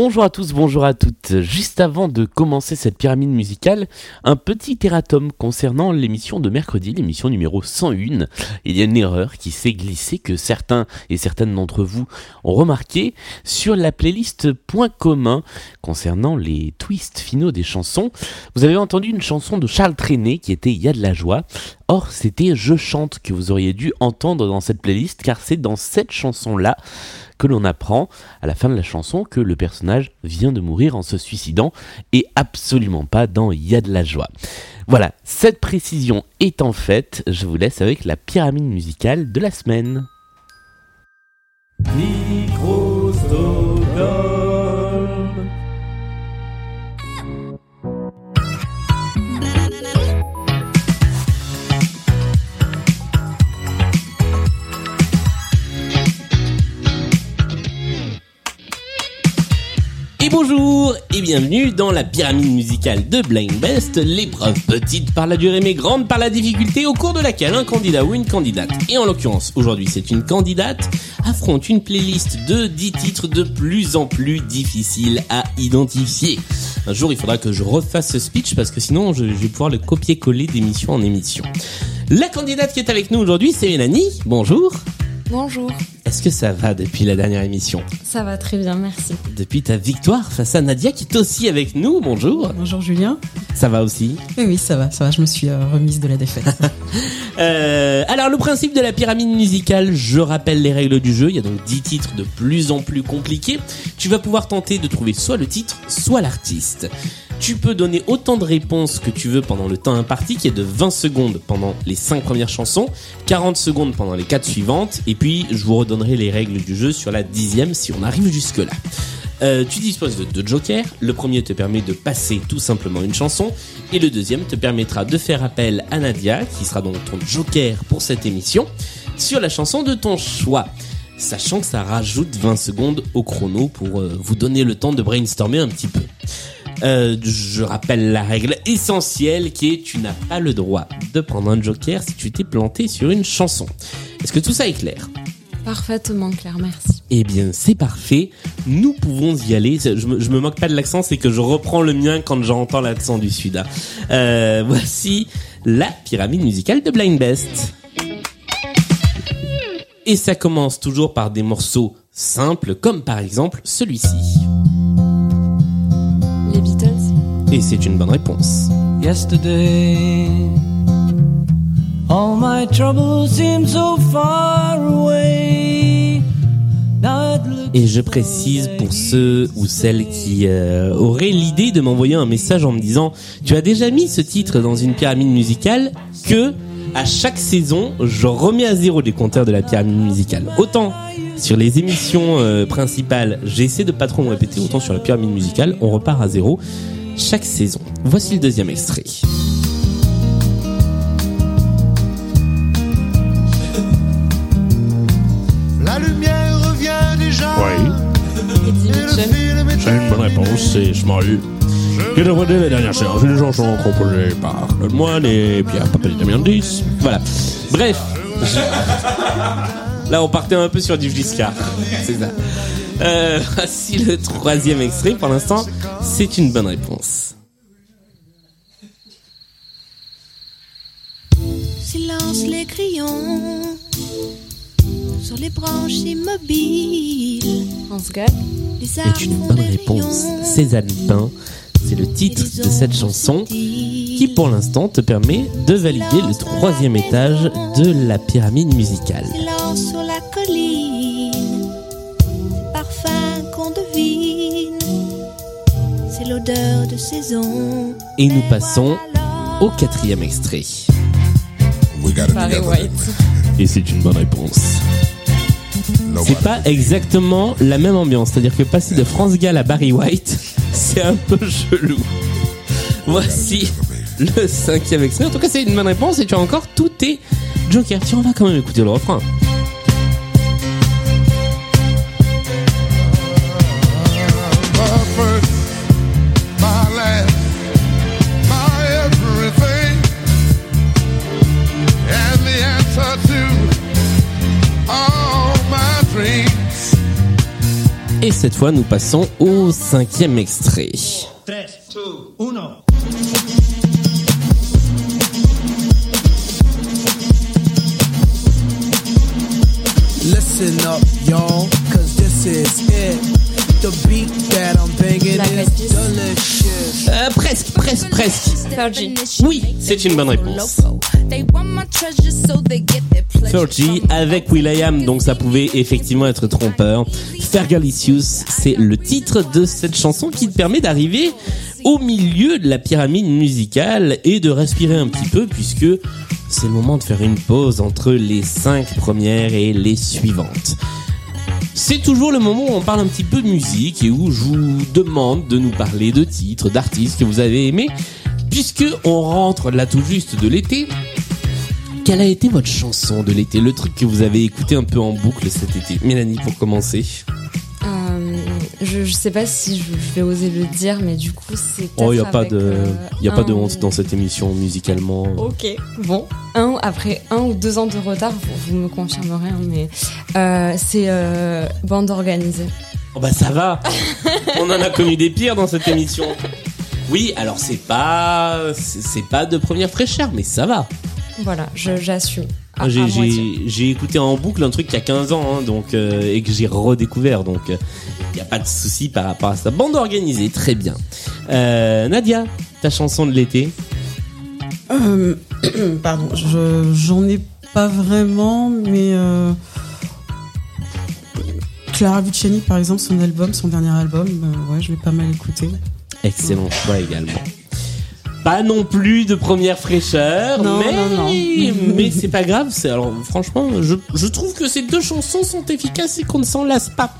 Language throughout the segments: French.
Bonjour à tous, bonjour à toutes. Juste avant de commencer cette pyramide musicale, un petit erratum concernant l'émission de mercredi, l'émission numéro 101. Il y a une erreur qui s'est glissée que certains et certaines d'entre vous ont remarqué sur la playlist Point commun concernant les twists finaux des chansons. Vous avez entendu une chanson de Charles Trenet qui était Il y a de la joie. Or, c'était Je chante que vous auriez dû entendre dans cette playlist car c'est dans cette chanson-là que l'on apprend à la fin de la chanson que le personnage vient de mourir en se suicidant et absolument pas dans Il y a de la joie. Voilà, cette précision étant faite, je vous laisse avec la pyramide musicale de la semaine. Et bonjour et bienvenue dans la pyramide musicale de Blind Best, l'épreuve petite par la durée mais grande par la difficulté au cours de laquelle un candidat ou une candidate, et en l'occurrence aujourd'hui c'est une candidate, affronte une playlist de 10 titres de plus en plus difficiles à identifier. Un jour il faudra que je refasse ce speech parce que sinon je, je vais pouvoir le copier-coller d'émission en émission. La candidate qui est avec nous aujourd'hui c'est Mélanie, bonjour. Bonjour, Est-ce que ça va depuis la dernière émission ça va très bien, merci. Depuis ta victoire face à Nadia qui est aussi avec nous, bonjour. Bonjour Julien. Ça va aussi Oui, oui, ça va, ça va, je me suis euh, remise de la défaite. Euh, alors le principe de la pyramide musicale, je rappelle les règles du jeu, il y a donc 10 titres de plus en plus compliqués. Tu vas pouvoir tenter de trouver soit le titre, soit l'artiste. Tu peux donner autant de réponses que tu veux pendant le temps imparti, qui est de 20 secondes pendant les 5 premières chansons, 40 secondes pendant les 4 suivantes, et puis je vous redonnerai les règles du jeu sur la dixième si on arrive jusque-là. Euh, tu disposes de deux jokers. Le premier te permet de passer tout simplement une chanson et le deuxième te permettra de faire appel à Nadia, qui sera donc ton joker pour cette émission, sur la chanson de ton choix. Sachant que ça rajoute 20 secondes au chrono pour euh, vous donner le temps de brainstormer un petit peu. Euh, je rappelle la règle essentielle qui est tu n'as pas le droit de prendre un joker si tu t'es planté sur une chanson. Est-ce que tout ça est clair? Parfaitement clair, merci. eh bien, c'est parfait. Nous pouvons y aller. Je me, je me moque pas de l'accent, c'est que je reprends le mien quand j'entends l'accent du Sud. Euh, voici la pyramide musicale de Blind Best. Et ça commence toujours par des morceaux simples, comme par exemple celui-ci. Et c'est une bonne réponse. Yesterday, all my troubles seem so far away. Et je précise pour ceux ou celles qui euh, auraient l'idée de m'envoyer un message en me disant tu as déjà mis ce titre dans une pyramide musicale que à chaque saison je remets à zéro les compteurs de la pyramide musicale. Autant sur les émissions euh, principales j'essaie de pas trop me répéter, autant sur la pyramide musicale on repart à zéro chaque saison. Voici le deuxième extrait. La lumière revient déjà. Le est C'est une bonne réponse, c'est Schmoll. Qui devrait dire les dernières séances, les chansons composées par Claude Moine et Pierre Papel Damiandis. Voilà. Bref. Là, on partait un peu sur du Giscard. C'est ça. Euh, voici le troisième extrait. Pour l'instant, c'est une bonne réponse. Silence les crayons sur les branches immobiles. C'est une bonne réponse. Cézanne Pain, c'est le titre de cette chanson qui, pour l'instant, te permet de valider le troisième étage de la pyramide musicale. Parfum qu'on devine. C'est l'odeur de saison. Et nous passons au quatrième extrait. Barry White. Et c'est une bonne réponse. C'est pas exactement la même ambiance, c'est-à-dire que passer de France Gall à Barry White, c'est un peu chelou. Voici le cinquième extrait. En tout cas, c'est une bonne réponse et tu as encore tous tes jokers. Tiens, on va quand même écouter le refrain. Et cette fois, nous passons au cinquième extrait. 3, 2, 1. Listen up, y'all, cause this is it. The beat that I'm banging La is Métis. delicious. Euh, presque, presque, presque. Fergie. Oui, c'est une bonne réponse. Fergie avec Will.i.am, donc ça pouvait effectivement être trompeur. Fergalicious, c'est le titre de cette chanson qui te permet d'arriver au milieu de la pyramide musicale et de respirer un petit peu puisque c'est le moment de faire une pause entre les cinq premières et les suivantes. C'est toujours le moment où on parle un petit peu de musique et où je vous demande de nous parler de titres, d'artistes que vous avez aimés, puisque on rentre là tout juste de l'été. Quelle a été votre chanson de l'été, le truc que vous avez écouté un peu en boucle cet été? Mélanie, pour commencer. Euh, je, je sais pas si je, je vais oser le dire, mais du coup, c'est. Oh, il y a pas de, euh, y a pas de honte dans cette émission musicalement. Ok, bon. Un, après un ou deux ans de retard, vous, vous me confirmerez, hein, mais euh, c'est euh, bande organisée. Oh bah ça va. On en a connu des pires dans cette émission. Oui, alors c'est pas, c'est pas de première fraîcheur, mais ça va. Voilà, j'assume. J'ai écouté en boucle un truc il y a 15 ans, hein, donc euh, et que j'ai redécouvert, donc il n'y a pas de souci par rapport à ça. Bande organisée, très bien. Euh, Nadia, ta chanson de l'été Euh, pardon, je j'en ai pas vraiment, mais euh, Clara Luciani, par exemple, son album, son dernier album, euh, ouais, je l'ai pas mal écouté. Excellent choix également. Pas non plus de première fraîcheur, Non, mais non, non. mais c'est pas grave. C'est alors franchement, je, je trouve que ces deux chansons sont efficaces et qu'on ne s'en lasse pas.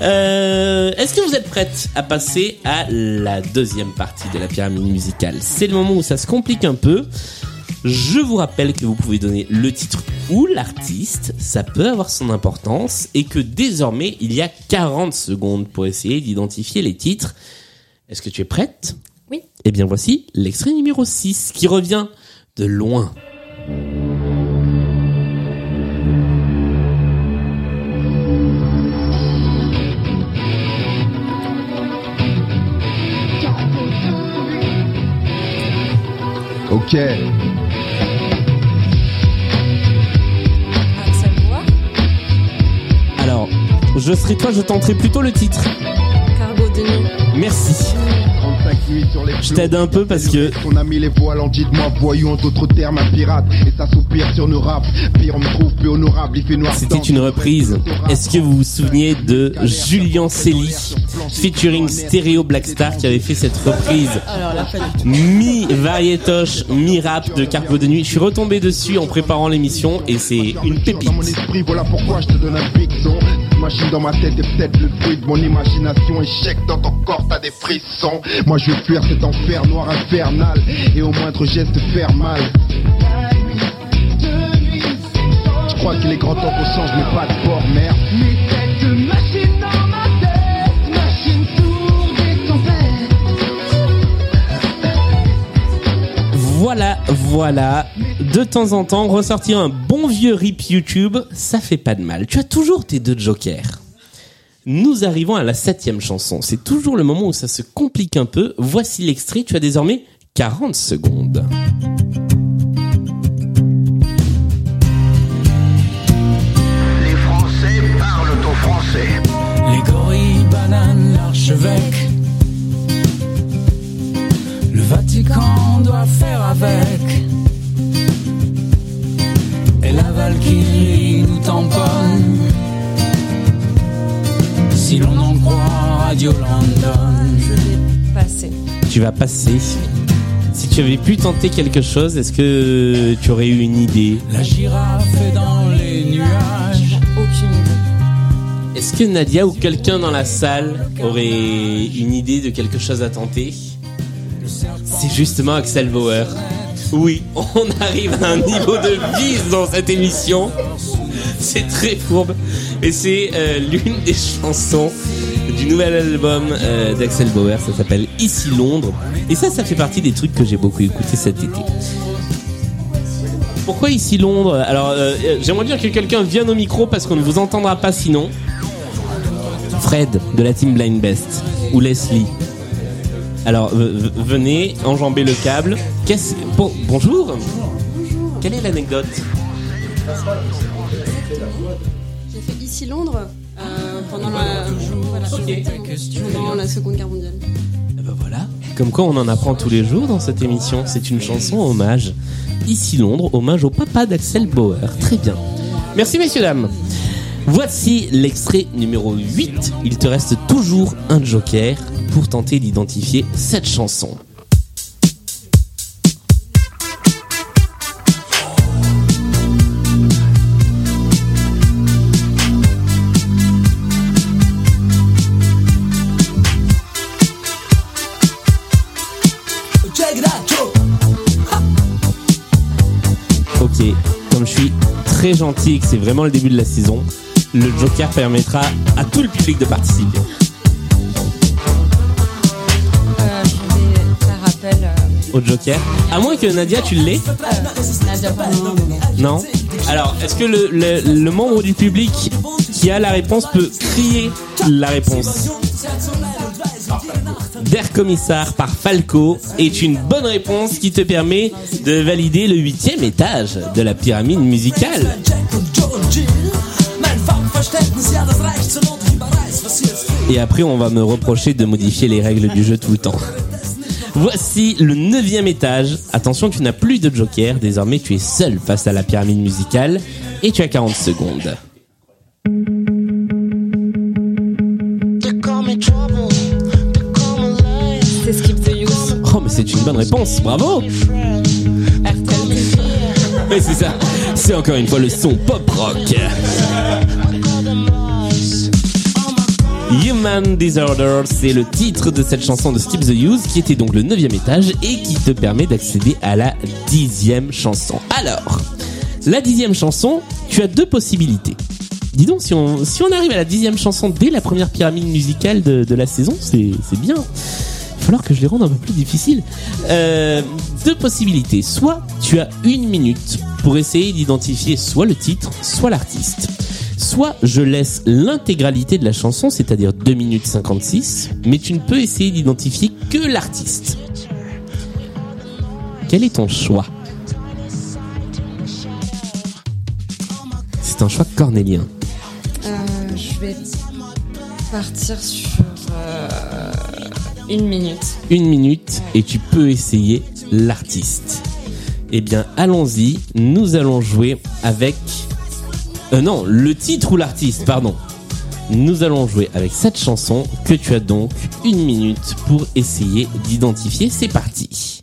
Euh, Est-ce que vous êtes prête à passer à la deuxième partie de la pyramide musicale? C'est le moment où ça se complique un peu. Je vous rappelle que vous pouvez donner le titre ou l'artiste, ça peut avoir son importance, et que désormais il y a 40 secondes pour essayer d'identifier les titres. Est-ce que tu es prête? Oui. Eh bien voici l'extrait numéro 6 qui revient de loin. Ok. Alors, je serai toi, je tenterai plutôt le titre. Cargo de nuit. Merci. 35 nuits sur les Je t'aide un peu parce que On a mis les voiles en dites-moi voyou en d'autres termes un pirate et ça soupire sur nos raps pire on me trouve peu honorable il fait noir c'était une reprise. Est-ce que vous vous souveniez de Julien Celli featuring Stereo Blackstar qui avait fait cette reprise. Mi-variétoche, mi-rap de Cargo de Nuit. Je suis retombé dessus en préparant l'émission et c'est une pépite. voilà pourquoi je te donne un machine dans ma tête est peut-être le fruit de mon imagination. Échec dans ton corps t'as des frissons. Moi je veux fuir cet enfer noir infernal et au moindre geste faire mal. Je crois qu'il est grand temps qu'on change mais pas de bord merde Voilà, voilà. De temps en temps, ressortir un bon vieux rip YouTube, ça fait pas de mal. Tu as toujours tes deux jokers. Nous arrivons à la septième chanson. C'est toujours le moment où ça se complique un peu. Voici l'extrait. Tu as désormais 40 secondes. Avec. Et la Valkyrie nous tamponne. Si l'on en croit Radio London. Je vais passer. Tu vas passer. Si tu avais pu tenter quelque chose, est-ce que tu aurais eu une idée? La girafe est dans les nuages. Aucune idée. Est-ce que Nadia ou quelqu'un dans la salle aurait une idée de quelque chose à tenter? C'est justement Axel Bauer. Oui, on arrive à un niveau de vice dans cette émission. C'est très fourbe. Et c'est euh, l'une des chansons du nouvel album euh, d'Axel Bauer. Ça s'appelle Ici Londres. Et ça, ça fait partie des trucs que j'ai beaucoup écouté cet été. Pourquoi ici Londres? Alors, euh, euh, j'aimerais bien que quelqu'un vienne au micro parce qu'on ne vous entendra pas sinon. Fred de la team Blind Best ou Leslie. Alors venez enjamber le câble. Qu'est-ce bon, bonjour. Quelle est l'anecdote J'ai fait ici Londres euh, pendant la, voilà, pendant la Seconde Guerre mondiale. Eh ben voilà. Comme quoi on en apprend tous les jours dans cette émission. C'est une chanson hommage. Ici Londres, hommage au papa d'Axel Bauer. Très bien. Merci messieurs dames. Voici l'extrait numéro 8. Il te reste toujours un joker pour tenter d'identifier cette chanson. Ok, comme je suis très gentil et que c'est vraiment le début de la saison, le joker permettra à tout le public de participer. Joker. À moins que Nadia, tu l'aies Non Alors, est-ce que le, membre du public qui a la réponse peut crier la réponse? Der Commissar par Falco est une bonne réponse qui te permet de valider le huitième étage de la pyramide musicale. Et après, on va me reprocher de modifier les règles du jeu tout le temps. Voici le neuvième étage. Attention, tu n'as plus de joker. Désormais, tu es seul face à la pyramide musicale et tu as 40 secondes. C'est Skip the Use. Oh, mais c'est une bonne réponse. Bravo. Mais c'est ça. C'est encore une fois le son pop rock. Human Disorder, c'est le titre de cette chanson de Skip the Use qui était donc le neuvième étage et qui te permet d'accéder à la dixième chanson. Alors, la dixième chanson, tu as deux possibilités. Dis donc, si on, si on arrive à la dixième chanson dès la première pyramide musicale de, de la saison, c'est c'est bien. Il va falloir que je les rende un peu plus difficiles. Euh, deux possibilités. Soit tu as une minute pour essayer d'identifier soit le titre, soit l'artiste. Soit je laisse l'intégralité de la chanson, c'est-à-dire 2 minutes 56, mais tu ne peux essayer d'identifier que l'artiste. Quel est ton choix? C'est un choix cornélien. Euh, je vais partir sur euh, une minute. Une minute et tu peux essayer l'artiste. Eh bien, allons-y. Nous allons jouer avec... Euh, non, le titre ou l'artiste, pardon. Nous allons jouer avec cette chanson que tu as donc une minute pour essayer d'identifier. C'est parti.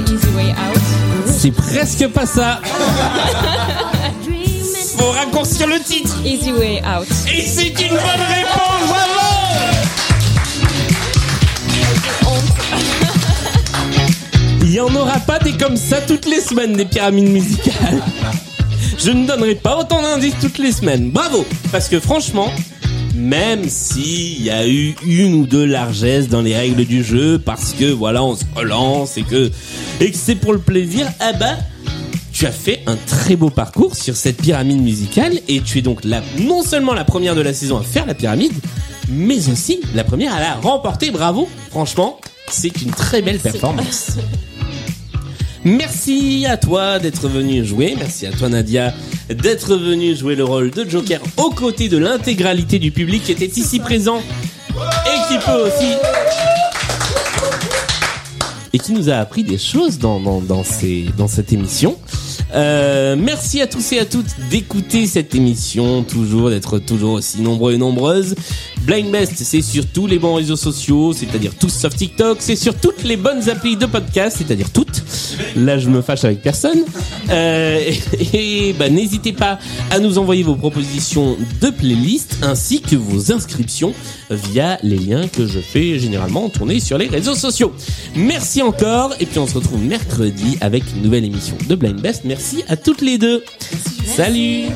Easy way out. C'est presque pas ça. Faut raccourcir le titre. Easy way out. Et c'est une bonne réponse. Bravo. Il y en aura pas des comme ça toutes les semaines des pyramides musicales. Je ne donnerai pas autant d'indices toutes les semaines. Bravo Parce que franchement, même s'il y a eu une ou deux largesses dans les règles du jeu, parce que voilà, on se relance et que, et que c'est pour le plaisir, ah bah, tu as fait un très beau parcours sur cette pyramide musicale et tu es donc la, non seulement la première de la saison à faire la pyramide, mais aussi la première à la remporter. Bravo Franchement, c'est une très belle performance. Merci à toi d'être venu jouer. Merci à toi Nadia d'être venu jouer le rôle de Joker aux côtés de l'intégralité du public qui était ici présent et qui peut aussi et qui nous a appris des choses dans, dans, dans, ces, dans cette émission. Euh, merci à tous et à toutes d'écouter cette émission, toujours d'être toujours aussi nombreux et nombreuses. Blind Best, c'est sur tous les bons réseaux sociaux, c'est-à-dire tous sauf TikTok, c'est sur toutes les bonnes applis de podcast, c'est-à-dire toutes. Là, je me fâche avec personne. Euh, et, et, bah, n'hésitez pas à nous envoyer vos propositions de playlist ainsi que vos inscriptions via les liens que je fais généralement tourner sur les réseaux sociaux. Merci encore et puis on se retrouve mercredi avec une nouvelle émission de Blind Best. Merci à toutes les deux. Salut